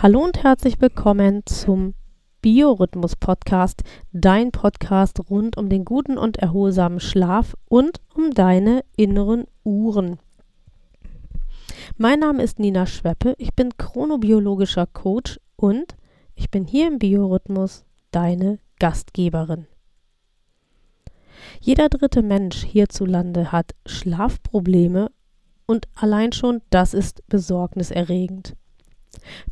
Hallo und herzlich willkommen zum Biorhythmus Podcast, dein Podcast rund um den guten und erholsamen Schlaf und um deine inneren Uhren. Mein Name ist Nina Schweppe, ich bin chronobiologischer Coach und ich bin hier im Biorhythmus deine Gastgeberin. Jeder dritte Mensch hierzulande hat Schlafprobleme und allein schon das ist besorgniserregend.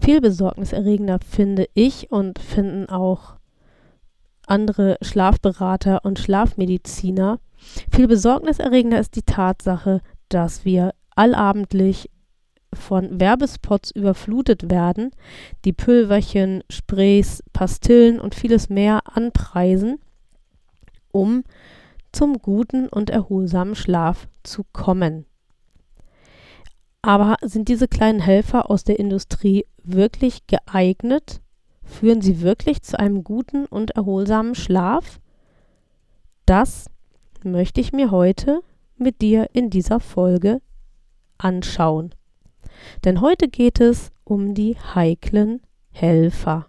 Viel besorgniserregender finde ich und finden auch andere Schlafberater und Schlafmediziner. Viel besorgniserregender ist die Tatsache, dass wir allabendlich von Werbespots überflutet werden, die Pülverchen, Sprays, Pastillen und vieles mehr anpreisen, um zum guten und erholsamen Schlaf zu kommen. Aber sind diese kleinen Helfer aus der Industrie wirklich geeignet? Führen sie wirklich zu einem guten und erholsamen Schlaf? Das möchte ich mir heute mit dir in dieser Folge anschauen. Denn heute geht es um die heiklen Helfer.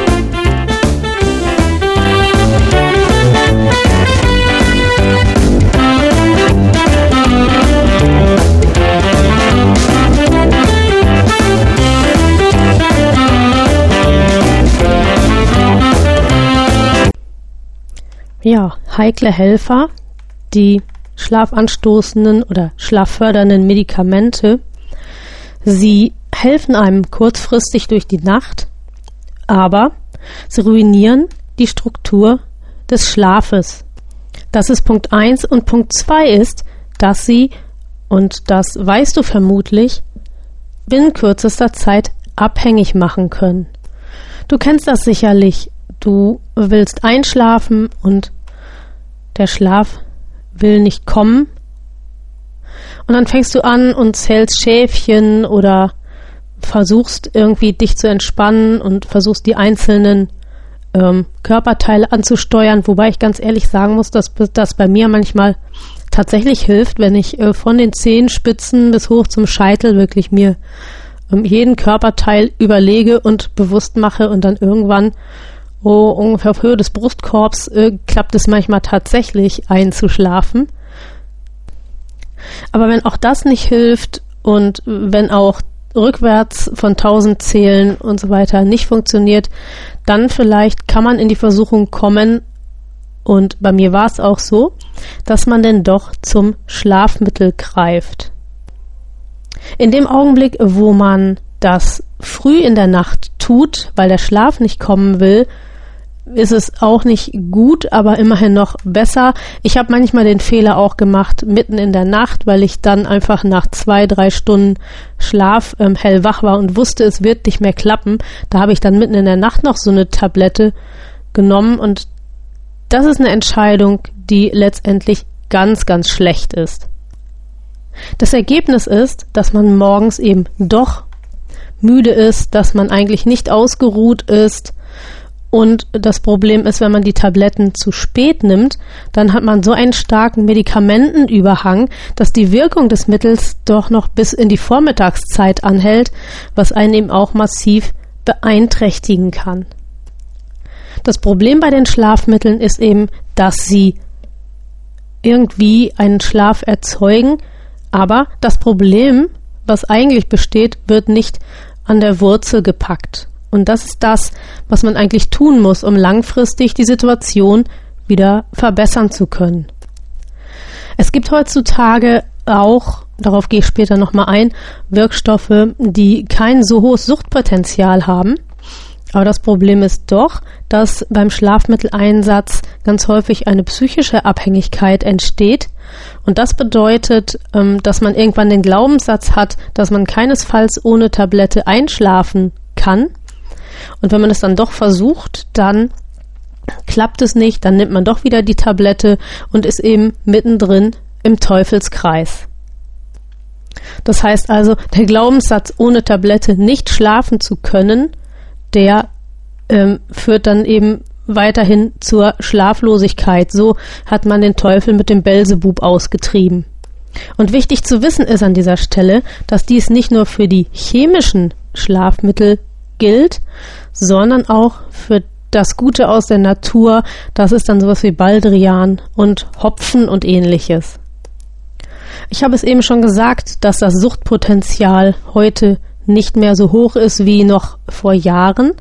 Ja, heikle Helfer, die schlafanstoßenden oder schlaffördernden Medikamente. Sie helfen einem kurzfristig durch die Nacht, aber sie ruinieren die Struktur des Schlafes. Das ist Punkt 1 und Punkt 2 ist, dass sie, und das weißt du vermutlich, binnen kürzester Zeit abhängig machen können. Du kennst das sicherlich du willst einschlafen und der Schlaf will nicht kommen. Und dann fängst du an und zählst Schäfchen oder versuchst irgendwie dich zu entspannen und versuchst die einzelnen ähm, Körperteile anzusteuern, wobei ich ganz ehrlich sagen muss, dass das bei mir manchmal tatsächlich hilft, wenn ich äh, von den Zehenspitzen bis hoch zum Scheitel wirklich mir ähm, jeden Körperteil überlege und bewusst mache und dann irgendwann oh, ungefähr auf Höhe des Brustkorbs äh, klappt es manchmal tatsächlich einzuschlafen. Aber wenn auch das nicht hilft und wenn auch rückwärts von 1000 Zählen und so weiter nicht funktioniert, dann vielleicht kann man in die Versuchung kommen, und bei mir war es auch so, dass man denn doch zum Schlafmittel greift. In dem Augenblick, wo man das früh in der Nacht tut, weil der Schlaf nicht kommen will, ist es auch nicht gut, aber immerhin noch besser. Ich habe manchmal den Fehler auch gemacht, mitten in der Nacht, weil ich dann einfach nach zwei, drei Stunden Schlaf ähm, hellwach war und wusste, es wird nicht mehr klappen. Da habe ich dann mitten in der Nacht noch so eine Tablette genommen und das ist eine Entscheidung, die letztendlich ganz, ganz schlecht ist. Das Ergebnis ist, dass man morgens eben doch müde ist, dass man eigentlich nicht ausgeruht ist, und das Problem ist, wenn man die Tabletten zu spät nimmt, dann hat man so einen starken Medikamentenüberhang, dass die Wirkung des Mittels doch noch bis in die Vormittagszeit anhält, was einen eben auch massiv beeinträchtigen kann. Das Problem bei den Schlafmitteln ist eben, dass sie irgendwie einen Schlaf erzeugen, aber das Problem, was eigentlich besteht, wird nicht an der Wurzel gepackt. Und das ist das, was man eigentlich tun muss, um langfristig die Situation wieder verbessern zu können. Es gibt heutzutage auch, darauf gehe ich später nochmal ein, Wirkstoffe, die kein so hohes Suchtpotenzial haben, Aber das Problem ist doch, dass beim Schlafmitteleinsatz ganz häufig eine psychische Abhängigkeit entsteht. Und das bedeutet, ähm, dass man irgendwann den Glaubenssatz hat, dass man keinesfalls ohne Tablette einschlafen kann. Und wenn man es dann doch versucht, dann klappt es nicht, dann nimmt man doch wieder die Tablette und ist eben mittendrin im Teufelskreis. Das heißt also, der Glaubenssatz, ohne Tablette nicht schlafen zu können, der ähm, führt dann eben weiterhin zur Schlaflosigkeit. So hat man den Teufel mit dem Belzebub ausgetrieben. Und wichtig zu wissen ist an dieser Stelle, dass dies nicht nur für die chemischen Schlafmittel gilt, sondern auch für das Gute aus der Natur. Das ist dann sowas wie Baldrian und Hopfen und ähnliches. Ich habe es eben schon gesagt, dass das Suchtpotenzial heute nicht mehr so hoch ist wie noch vor Jahren.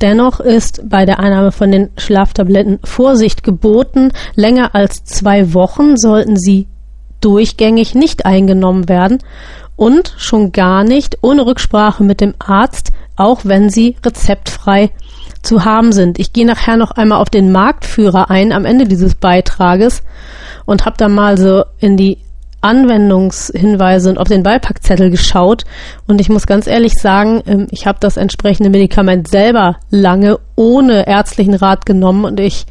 Dennoch ist bei der Einnahme von den Schlaftabletten Vorsicht geboten. Länger als zwei Wochen sollten sie durchgängig nicht eingenommen werden und schon gar nicht ohne Rücksprache mit dem Arzt, auch wenn sie rezeptfrei zu haben sind. Ich gehe nachher noch einmal auf den Marktführer ein am Ende dieses Beitrages und habe da mal so in die Anwendungshinweise und auf den Beipackzettel geschaut und ich muss ganz ehrlich sagen, ähm, ich habe das entsprechende Medikament selber lange ohne ärztlichen Rat genommen und ich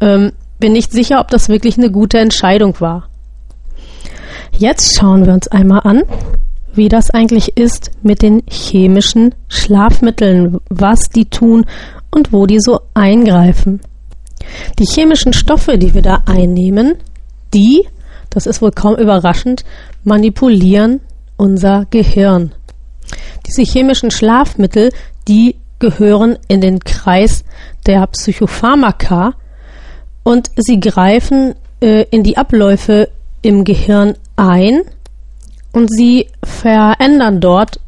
ähm, bin nicht sicher, ob das wirklich eine gute Entscheidung war. Jetzt schauen wir uns einmal an, wie das eigentlich ist mit den chemischen Schlafmitteln, was die tun und wo die so eingreifen. Die chemischen Stoffe, die wir da einnehmen, die das ist wohl kaum überraschend, manipulieren unser Gehirn. Diese chemischen Schlafmittel, die gehören in den Kreis der Psychopharmaka und sie greifen äh, in die Abläufe im Gehirn ein und sie verändern dort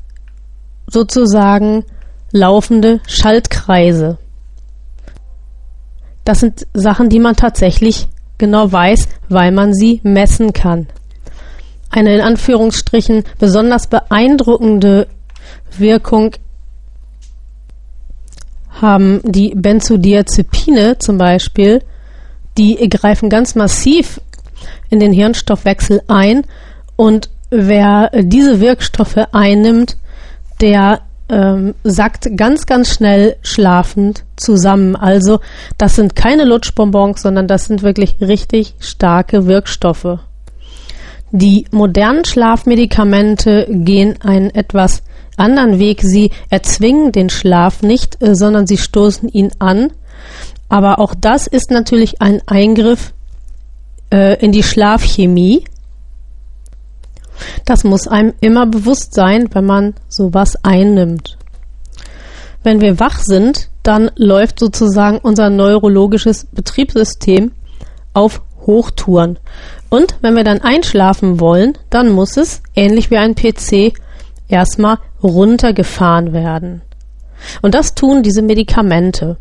sozusagen laufende Schaltkreise. Das sind Sachen, die man tatsächlich genau weiß, weil man sie messen kann. Eine in Anführungsstrichen besonders beeindruckende Wirkung haben die Benzodiazepine zum Beispiel, die greifen ganz massiv in den Hirnstoffwechsel ein und wer diese Wirkstoffe einnimmt, der ähm, sackt ganz, ganz schnell schlafend zusammen. Also das sind keine Lutschbonbons, sondern das sind wirklich richtig starke Wirkstoffe. Die modernen Schlafmedikamente gehen einen etwas anderen Weg. Sie erzwingen den Schlaf nicht, äh, sondern sie stoßen ihn an. Aber auch das ist natürlich ein Eingriff äh, in die Schlafchemie. Das muss einem immer bewusst sein, wenn man sowas einnimmt. Wenn wir wach sind, dann läuft sozusagen unser neurologisches Betriebssystem auf Hochtouren. Und wenn wir dann einschlafen wollen, dann muss es, ähnlich wie ein PC, erstmal runtergefahren werden. Und das tun diese Medikamente.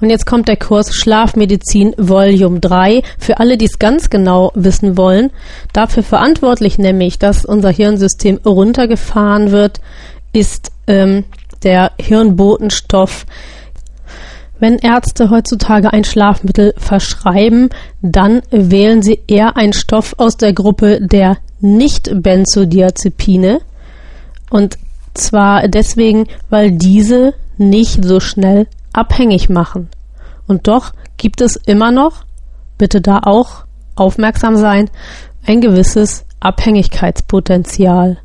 Und jetzt kommt der Kurs Schlafmedizin Volume 3 für alle, die es ganz genau wissen wollen. Dafür verantwortlich nämlich, dass unser Hirnsystem runtergefahren wird, ist ähm, der Hirnbotenstoff. Wenn Ärzte heutzutage ein Schlafmittel verschreiben, dann wählen sie eher einen Stoff aus der Gruppe der Nicht-Benzodiazepine. Und zwar deswegen, weil diese nicht so schnell abhängig machen. Und doch gibt es immer noch, bitte da auch aufmerksam sein, ein gewisses Abhängigkeitspotenzial.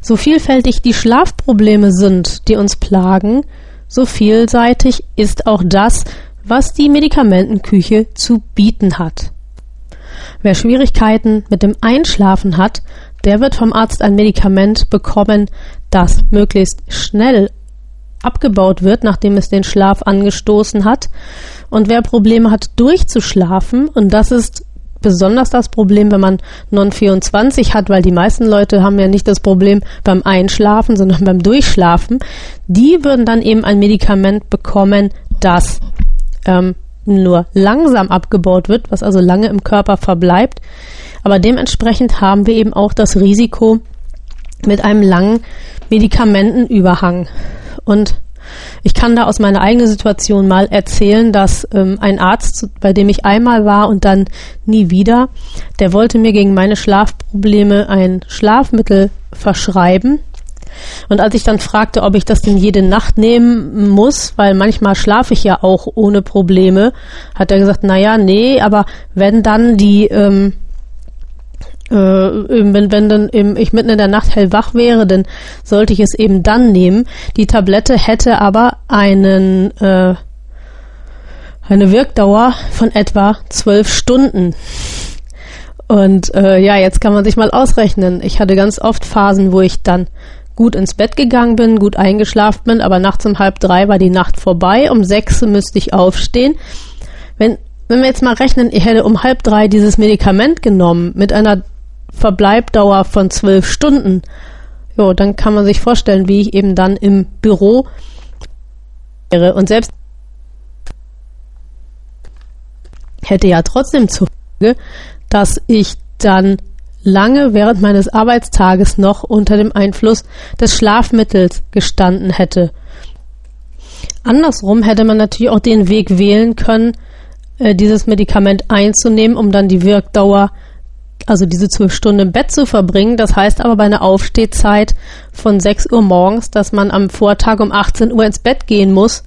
So vielfältig die Schlafprobleme sind, die uns plagen, so vielseitig ist auch das, was die Medikamentenküche zu bieten hat. Wer Schwierigkeiten mit dem Einschlafen hat, der wird vom Arzt ein Medikament bekommen, das möglichst schnell abgebaut wird, nachdem es den Schlaf angestoßen hat. Und wer Probleme hat, durchzuschlafen, und das ist besonders das Problem, wenn man Non-24 hat, weil die meisten Leute haben ja nicht das Problem beim Einschlafen, sondern beim Durchschlafen, die würden dann eben ein Medikament bekommen, das ähm, nur langsam abgebaut wird, was also lange im Körper verbleibt. Aber dementsprechend haben wir eben auch das Risiko mit einem langen Medikamentenüberhang. Und Ich kann da aus meiner eigenen Situation mal erzählen, dass ähm, ein Arzt, bei dem ich einmal war und dann nie wieder, der wollte mir gegen meine Schlafprobleme ein Schlafmittel verschreiben. Und als ich dann fragte, ob ich das denn jede Nacht nehmen muss, weil manchmal schlafe ich ja auch ohne Probleme, hat er gesagt, na ja, nee, aber wenn dann die ähm, äh, wenn, wenn dann eben ich mitten in der Nacht hellwach wäre, dann sollte ich es eben dann nehmen. Die Tablette hätte aber einen äh, eine Wirkdauer von etwa zwölf Stunden. Und äh, ja, jetzt kann man sich mal ausrechnen. Ich hatte ganz oft Phasen, wo ich dann gut ins Bett gegangen bin, gut eingeschlafen bin, aber nachts um halb drei war die Nacht vorbei. Um sechs müsste ich aufstehen. Wenn, wenn wir jetzt mal rechnen, ich hätte um halb drei dieses Medikament genommen mit einer Verbleibdauer von zwölf Stunden, jo, dann kann man sich vorstellen, wie ich eben dann im Büro wäre. Und selbst hätte ja trotzdem zur dass ich dann lange während meines Arbeitstages noch unter dem Einfluss des Schlafmittels gestanden hätte. Andersrum hätte man natürlich auch den Weg wählen können, äh, dieses Medikament einzunehmen, um dann die Wirkdauer also diese zwölf Stunden im Bett zu verbringen. Das heißt aber bei einer Aufstehzeit von 6 Uhr morgens, dass man am Vortag um 18 Uhr ins Bett gehen muss,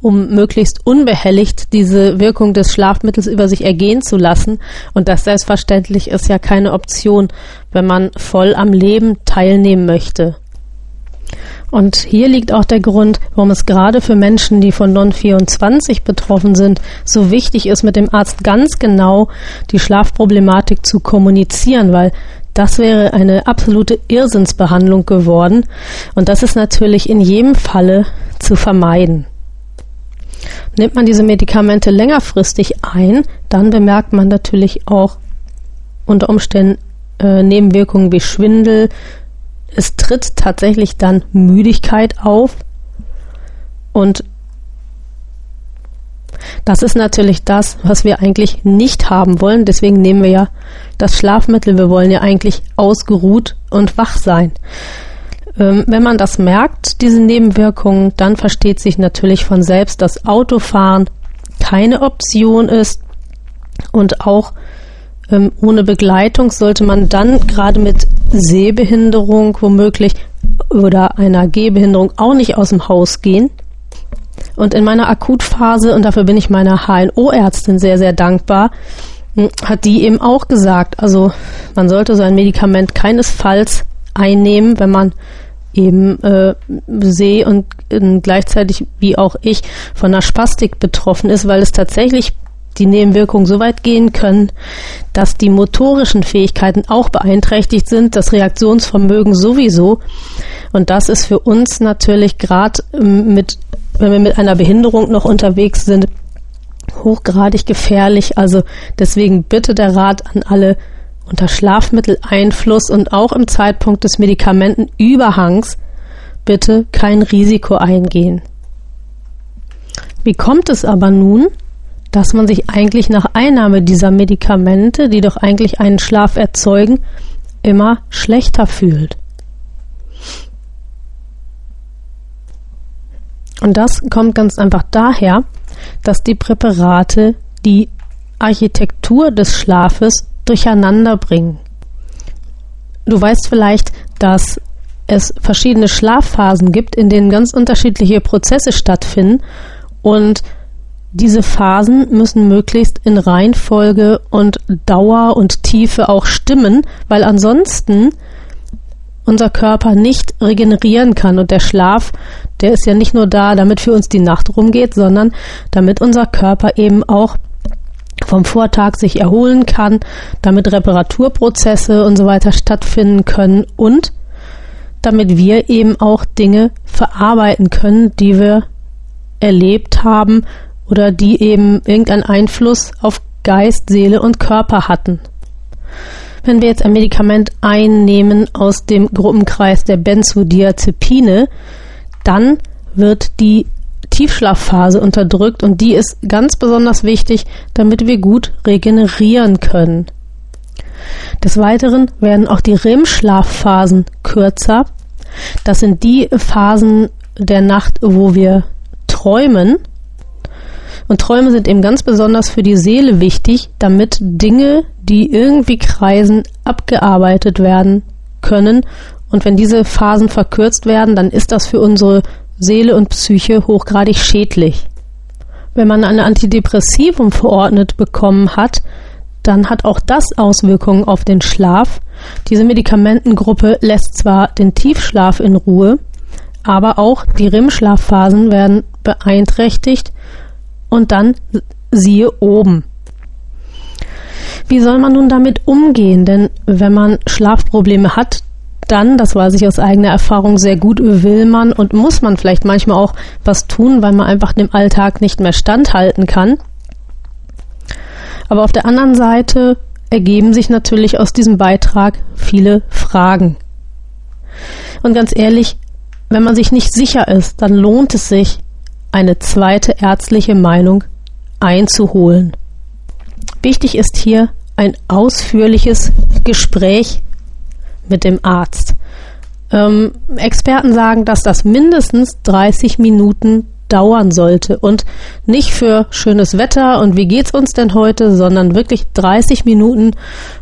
um möglichst unbehelligt diese Wirkung des Schlafmittels über sich ergehen zu lassen. Und das selbstverständlich ist ja keine Option, wenn man voll am Leben teilnehmen möchte. Und hier liegt auch der Grund, warum es gerade für Menschen, die von Non-24 betroffen sind, so wichtig ist, mit dem Arzt ganz genau die Schlafproblematik zu kommunizieren, weil das wäre eine absolute Irrsinnsbehandlung geworden. Und das ist natürlich in jedem Falle zu vermeiden. Nimmt man diese Medikamente längerfristig ein, dann bemerkt man natürlich auch unter Umständen äh, Nebenwirkungen wie Schwindel, es tritt tatsächlich dann Müdigkeit auf und das ist natürlich das, was wir eigentlich nicht haben wollen. Deswegen nehmen wir ja das Schlafmittel. Wir wollen ja eigentlich ausgeruht und wach sein. Ähm, wenn man das merkt, diese Nebenwirkungen, dann versteht sich natürlich von selbst, dass Autofahren keine Option ist und auch ähm, ohne Begleitung sollte man dann gerade mit Sehbehinderung womöglich oder einer Gehbehinderung auch nicht aus dem Haus gehen. Und in meiner Akutphase, und dafür bin ich meiner HNO-Ärztin sehr, sehr dankbar, hm, hat die eben auch gesagt, also man sollte so ein Medikament keinesfalls einnehmen, wenn man eben äh, seh und äh, gleichzeitig wie auch ich von einer Spastik betroffen ist, weil es tatsächlich die Nebenwirkungen so weit gehen können, dass die motorischen Fähigkeiten auch beeinträchtigt sind, das Reaktionsvermögen sowieso. Und das ist für uns natürlich gerade ähm, mit, wenn wir mit einer Behinderung noch unterwegs sind, hochgradig gefährlich. Also deswegen bitte der Rat an alle unter Schlafmitteleinfluss und auch im Zeitpunkt des Medikamentenüberhangs bitte kein Risiko eingehen. Wie kommt es aber nun, dass man sich eigentlich nach Einnahme dieser Medikamente, die doch eigentlich einen Schlaf erzeugen, immer schlechter fühlt. Und das kommt ganz einfach daher, dass die Präparate die Architektur des Schlafes durcheinander bringen. Du weißt vielleicht, dass es verschiedene Schlafphasen gibt, in denen ganz unterschiedliche Prozesse stattfinden und diese Phasen müssen möglichst in Reihenfolge und Dauer und Tiefe auch stimmen, weil ansonsten unser Körper nicht regenerieren kann. Und der Schlaf, der ist ja nicht nur da, damit für uns die Nacht rumgeht, sondern damit unser Körper eben auch vom Vortag sich erholen kann, damit Reparaturprozesse und so weiter stattfinden können und damit wir eben auch Dinge verarbeiten können, die wir erlebt haben oder die eben irgendeinen Einfluss auf Geist, Seele und Körper hatten. Wenn wir jetzt ein Medikament einnehmen aus dem Gruppenkreis der Benzodiazepine, dann wird die Tiefschlafphase unterdrückt und die ist ganz besonders wichtig, damit wir gut regenerieren können. Des Weiteren werden auch die REM-Schlafphasen kürzer. Das sind die Phasen, der Nacht, wo wir träumen. Und Träume sind eben ganz besonders für die Seele wichtig, damit Dinge, die irgendwie kreisen, abgearbeitet werden können. Und wenn diese Phasen verkürzt werden, dann ist das für unsere Seele und Psyche hochgradig schädlich. Wenn man ein Antidepressivum verordnet bekommen hat, dann hat auch das Auswirkungen auf den Schlaf. Diese Medikamentengruppe lässt zwar den Tiefschlaf in Ruhe, aber auch die REM-Schlafphasen werden beeinträchtigt und dann siehe oben. Wie soll man nun damit umgehen? Denn wenn man Schlafprobleme hat, dann, das weiß ich aus eigener Erfahrung sehr gut, will man und muss man vielleicht manchmal auch was tun, weil man einfach dem Alltag nicht mehr standhalten kann. Aber auf der anderen Seite ergeben sich natürlich aus diesem Beitrag viele Fragen. Und ganz ehrlich, wenn man sich nicht sicher ist, dann lohnt es sich, eine zweite ärztliche Meinung einzuholen. Wichtig ist hier ein ausführliches Gespräch mit dem Arzt. Ähm, Experten sagen, dass das mindestens 30 Minuten dauern sollte und nicht für schönes Wetter und wie geht's uns denn heute, sondern wirklich 30 Minuten,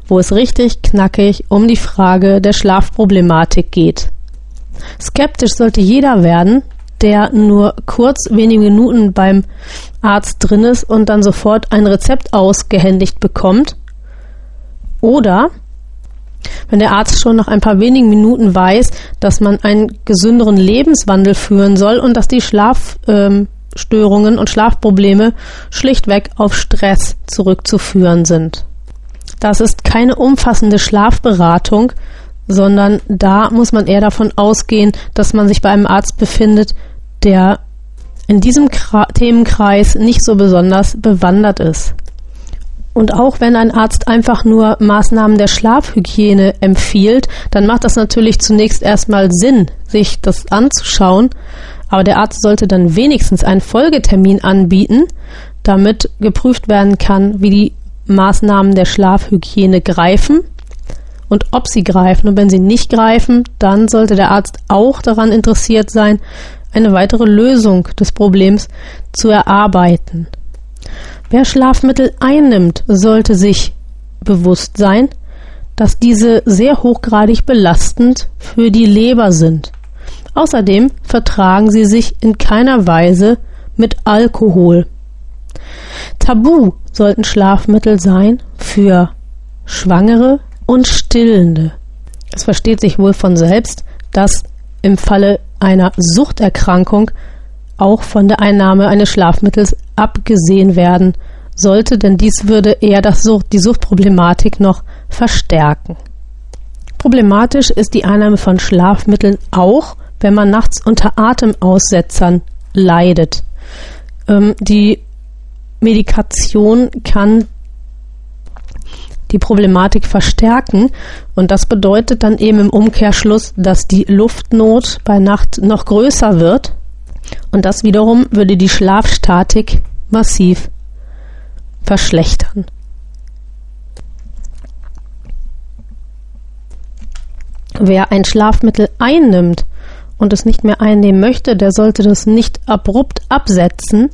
wo es richtig knackig um die Frage der Schlafproblematik geht. Skeptisch sollte jeder werden, der nur kurz wenige Minuten beim Arzt drin ist und dann sofort ein Rezept ausgehändigt bekommt. Oder wenn der Arzt schon nach ein paar wenigen Minuten weiß, dass man einen gesünderen Lebenswandel führen soll und dass die Schlafstörungen ähm, und Schlafprobleme schlichtweg auf Stress zurückzuführen sind. Das ist keine umfassende Schlafberatung, sondern da muss man eher davon ausgehen, dass man sich bei einem Arzt befindet, der in diesem Kra Themenkreis nicht so besonders bewandert ist. Und auch wenn ein Arzt einfach nur Maßnahmen der Schlafhygiene empfiehlt, dann macht das natürlich zunächst erstmal Sinn, sich das anzuschauen. Aber der Arzt sollte dann wenigstens einen Folgetermin anbieten, damit geprüft werden kann, wie die Maßnahmen der Schlafhygiene greifen und ob sie greifen. Und wenn sie nicht greifen, dann sollte der Arzt auch daran interessiert sein, eine weitere Lösung des Problems zu erarbeiten. Wer Schlafmittel einnimmt, sollte sich bewusst sein, dass diese sehr hochgradig belastend für die Leber sind. Außerdem vertragen sie sich in keiner Weise mit Alkohol. Tabu sollten Schlafmittel sein für Schwangere und Stillende. Es versteht sich wohl von selbst, dass im Falle einer Suchterkrankung auch von der Einnahme eines Schlafmittels abgesehen werden sollte, denn dies würde eher Sucht, die Suchtproblematik noch verstärken. Problematisch ist die Einnahme von Schlafmitteln auch, wenn man nachts unter Atemaussetzern leidet. Ähm, die Medikation kann die Problematik verstärken und das bedeutet dann eben im Umkehrschluss, dass die Luftnot bei Nacht noch größer wird und das wiederum würde die Schlafstatik massiv verschlechtern. Wer ein Schlafmittel einnimmt und es nicht mehr einnehmen möchte, der sollte das nicht abrupt absetzen,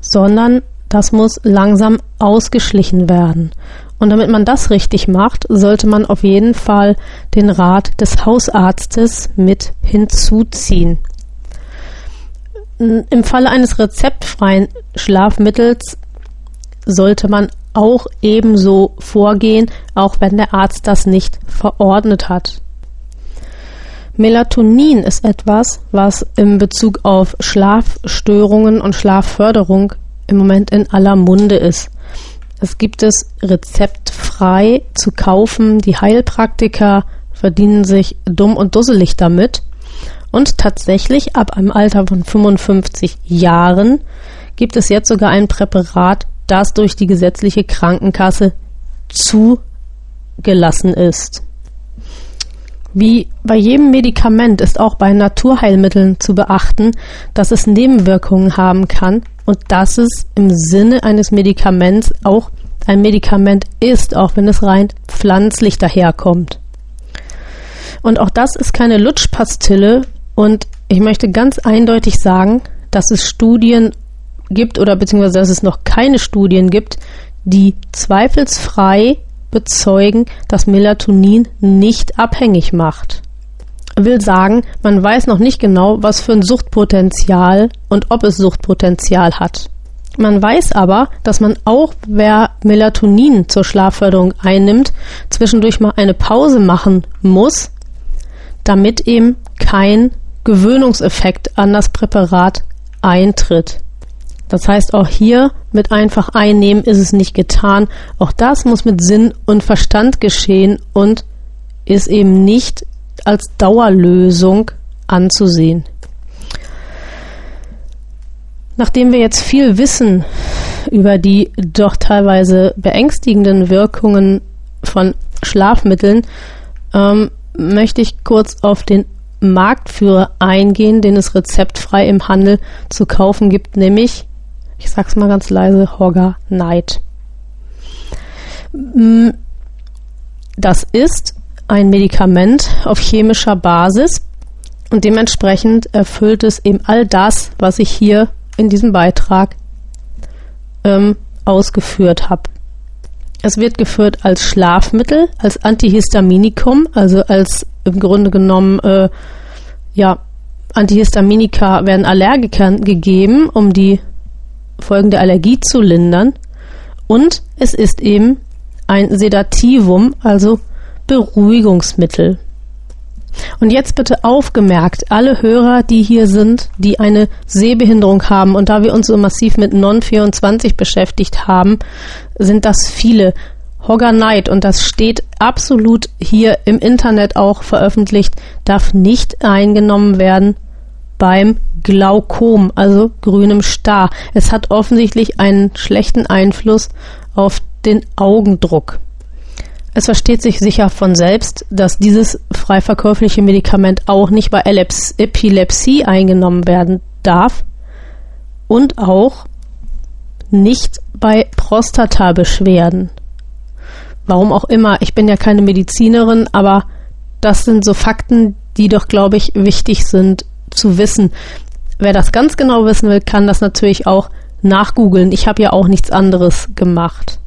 sondern das muss langsam ausgeschlichen werden. Und damit man das richtig macht, sollte man auf jeden Fall den Rat des Hausarztes mit hinzuziehen. Im Falle eines rezeptfreien Schlafmittels sollte man auch ebenso vorgehen, auch wenn der Arzt das nicht verordnet hat. Melatonin ist etwas, was in Bezug auf Schlafstörungen und Schlafförderung im Moment in aller Munde ist. Es gibt es rezeptfrei zu kaufen. Die Heilpraktiker verdienen sich dumm und dusselig damit. Und tatsächlich ab einem Alter von 55 Jahren gibt es jetzt sogar ein Präparat, das durch die gesetzliche Krankenkasse zugelassen ist. Wie bei jedem Medikament ist auch bei Naturheilmitteln zu beachten, dass es Nebenwirkungen haben kann und dass es im Sinne eines Medikaments auch ein Medikament ist, auch wenn es rein pflanzlich daherkommt. Und auch das ist keine Lutschpastille und Ich möchte ganz eindeutig sagen, dass es Studien gibt oder beziehungsweise dass es noch keine Studien gibt, die zweifelsfrei bezeugen, dass Melatonin nicht abhängig macht. Will sagen, man weiß noch nicht genau, was für ein Suchtpotenzial und ob es Suchtpotenzial hat. Man weiß aber, dass man auch, wer Melatonin zur Schlafförderung einnimmt, zwischendurch mal eine Pause machen muss, damit eben kein Gewöhnungseffekt an das Präparat eintritt. Das heißt, auch hier mit einfach einnehmen ist es nicht getan. Auch das muss mit Sinn und Verstand geschehen und ist eben nicht als Dauerlösung anzusehen. Nachdem wir jetzt viel wissen über die doch teilweise beängstigenden Wirkungen von Schlafmitteln, ähm, möchte ich kurz auf den Marktführer eingehen, den es rezeptfrei im Handel zu kaufen gibt, nämlich, ich sag's mal ganz leise, Hogger Night. Mm, das ist ein Medikament auf chemischer Basis und dementsprechend erfüllt es eben all das, was ich hier in diesem Beitrag ähm, ausgeführt habe. Es wird geführt als Schlafmittel, als Antihistaminikum, also als im Grunde genommen, äh, ja, Antihistaminika werden Allergikern gegeben, um die Folgen der Allergie zu lindern. Und es ist eben ein Sedativum, also Beruhigungsmittel. Und jetzt bitte aufgemerkt, alle Hörer, die hier sind, die eine Sehbehinderung haben, und da wir uns so massiv mit Non-24 beschäftigt haben, sind das viele. Hogger Night, und das steht absolut hier im Internet auch veröffentlicht, darf nicht eingenommen werden beim Glaukom, also grünem Star. Es hat offensichtlich einen schlechten Einfluss auf den Augendruck. Es versteht sich sicher von selbst, dass dieses frei verkäufliche Medikament auch nicht bei Epilepsie eingenommen werden darf und auch nicht bei Prostatabeschwerden. Warum auch immer, ich bin ja keine Medizinerin, aber das sind so Fakten, die doch, glaube ich, wichtig sind zu wissen. Wer das ganz genau wissen will, kann das natürlich auch nachgoogeln. Ich habe ja auch nichts anderes gemacht.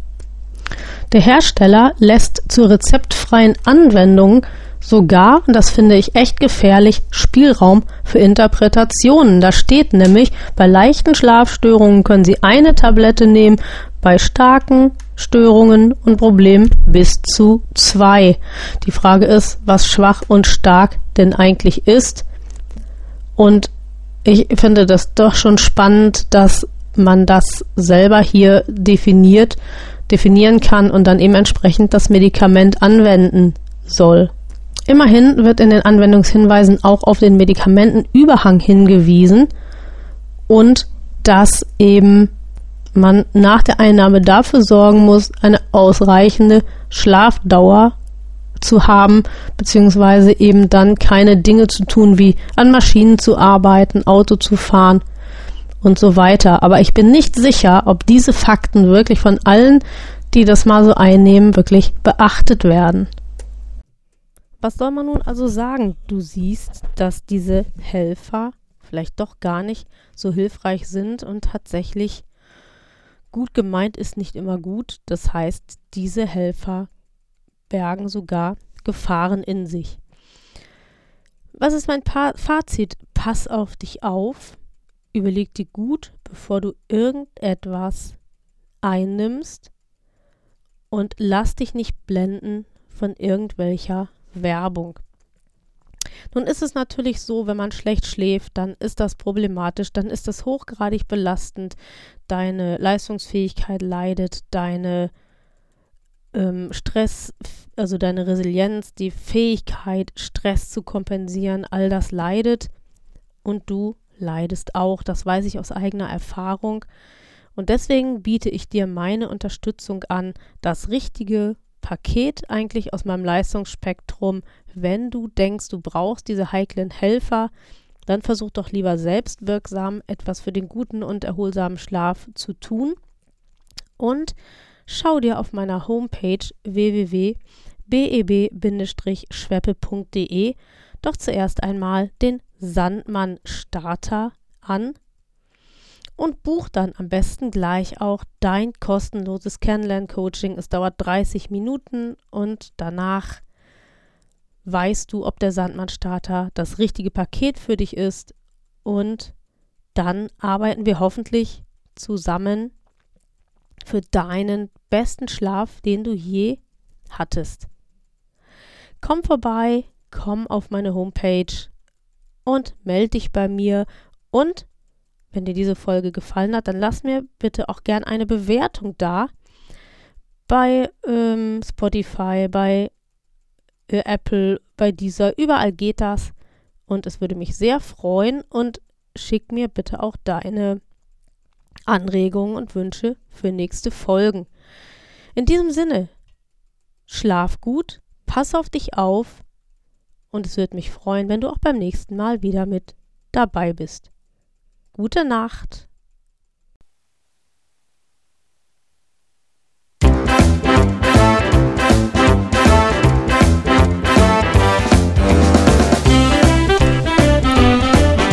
Der Hersteller lässt zur rezeptfreien Anwendung sogar, und das finde ich echt gefährlich, Spielraum für Interpretationen. Da steht nämlich, bei leichten Schlafstörungen können Sie eine Tablette nehmen, bei starken Störungen und Problemen bis zu zwei. Die Frage ist, was schwach und stark denn eigentlich ist. Und ich finde das doch schon spannend, dass man das selber hier definiert definieren kann und dann eben entsprechend das Medikament anwenden soll. Immerhin wird in den Anwendungshinweisen auch auf den Medikamentenüberhang hingewiesen und dass eben man nach der Einnahme dafür sorgen muss, eine ausreichende Schlafdauer zu haben, beziehungsweise eben dann keine Dinge zu tun, wie an Maschinen zu arbeiten, Auto zu fahren und so weiter. Aber ich bin nicht sicher, ob diese Fakten wirklich von allen, die das mal so einnehmen, wirklich beachtet werden. Was soll man nun also sagen? Du siehst, dass diese Helfer vielleicht doch gar nicht so hilfreich sind und tatsächlich gut gemeint ist nicht immer gut. Das heißt, diese Helfer bergen sogar Gefahren in sich. Was ist mein pa Fazit? Pass auf dich auf, Überleg dir gut, bevor du irgendetwas einnimmst und lass dich nicht blenden von irgendwelcher Werbung. Nun ist es natürlich so, wenn man schlecht schläft, dann ist das problematisch, dann ist das hochgradig belastend. Deine Leistungsfähigkeit leidet, deine ähm, Stress, also deine Resilienz, die Fähigkeit, Stress zu kompensieren, all das leidet und du leidest auch. Das weiß ich aus eigener Erfahrung. Und deswegen biete ich dir meine Unterstützung an, das richtige Paket eigentlich aus meinem Leistungsspektrum. Wenn du denkst, du brauchst diese heiklen Helfer, dann versuch doch lieber selbstwirksam etwas für den guten und erholsamen Schlaf zu tun. Und schau dir auf meiner Homepage www.beb-schweppe.de doch zuerst einmal den Sandmann Starter an und buch dann am besten gleich auch dein kostenloses Kennenlern-Coaching. Es dauert 30 Minuten und danach weißt du, ob der Sandmann-Starter das richtige Paket für dich ist und dann arbeiten wir hoffentlich zusammen für deinen besten Schlaf, den du je hattest. Komm vorbei, komm auf meine Homepage und melde dich bei mir. Und wenn dir diese Folge gefallen hat, dann lass mir bitte auch gern eine Bewertung da bei ähm, Spotify, bei äh, Apple, bei dieser, überall geht das. Und es würde mich sehr freuen. Und schick mir bitte auch deine Anregungen und Wünsche für nächste Folgen. In diesem Sinne, schlaf gut, pass auf dich auf und es würde mich freuen, wenn du auch beim nächsten Mal wieder mit dabei bist. Gute Nacht.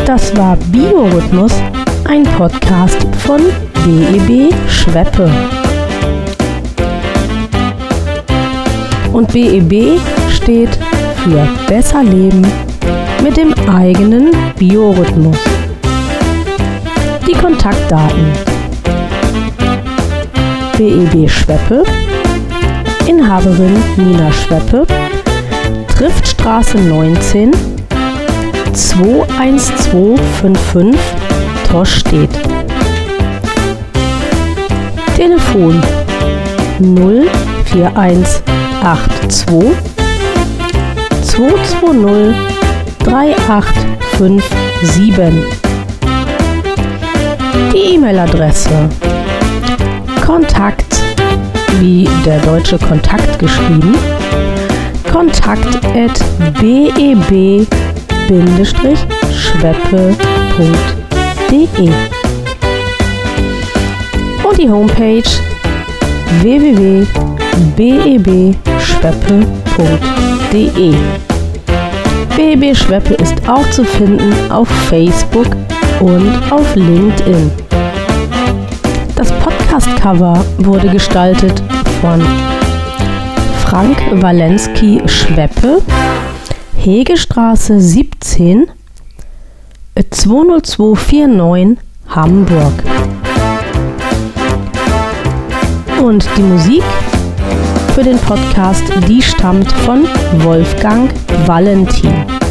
Das war Biorhythmus, ein Podcast von BEB Schweppe. Und BEB steht für Besser Leben mit dem eigenen Biorhythmus. Die Kontaktdaten. BEB Schweppe, Inhaberin Nina Schweppe, Triftstraße 19 21255 Torstedt. Telefon 04182 220 3857. Die E-Mail-Adresse Kontakt wie der deutsche Kontakt geschrieben kontakt at beb schweppe.de und die Homepage www.bebschweppe.de. BEB Schweppe ist auch zu finden auf Facebook und auf LinkedIn. Das Podcast-Cover wurde gestaltet von Frank Walensky Schweppe Hegestraße 17 20249 Hamburg. Und die Musik für den Podcast, die stammt von Wolfgang Valentin.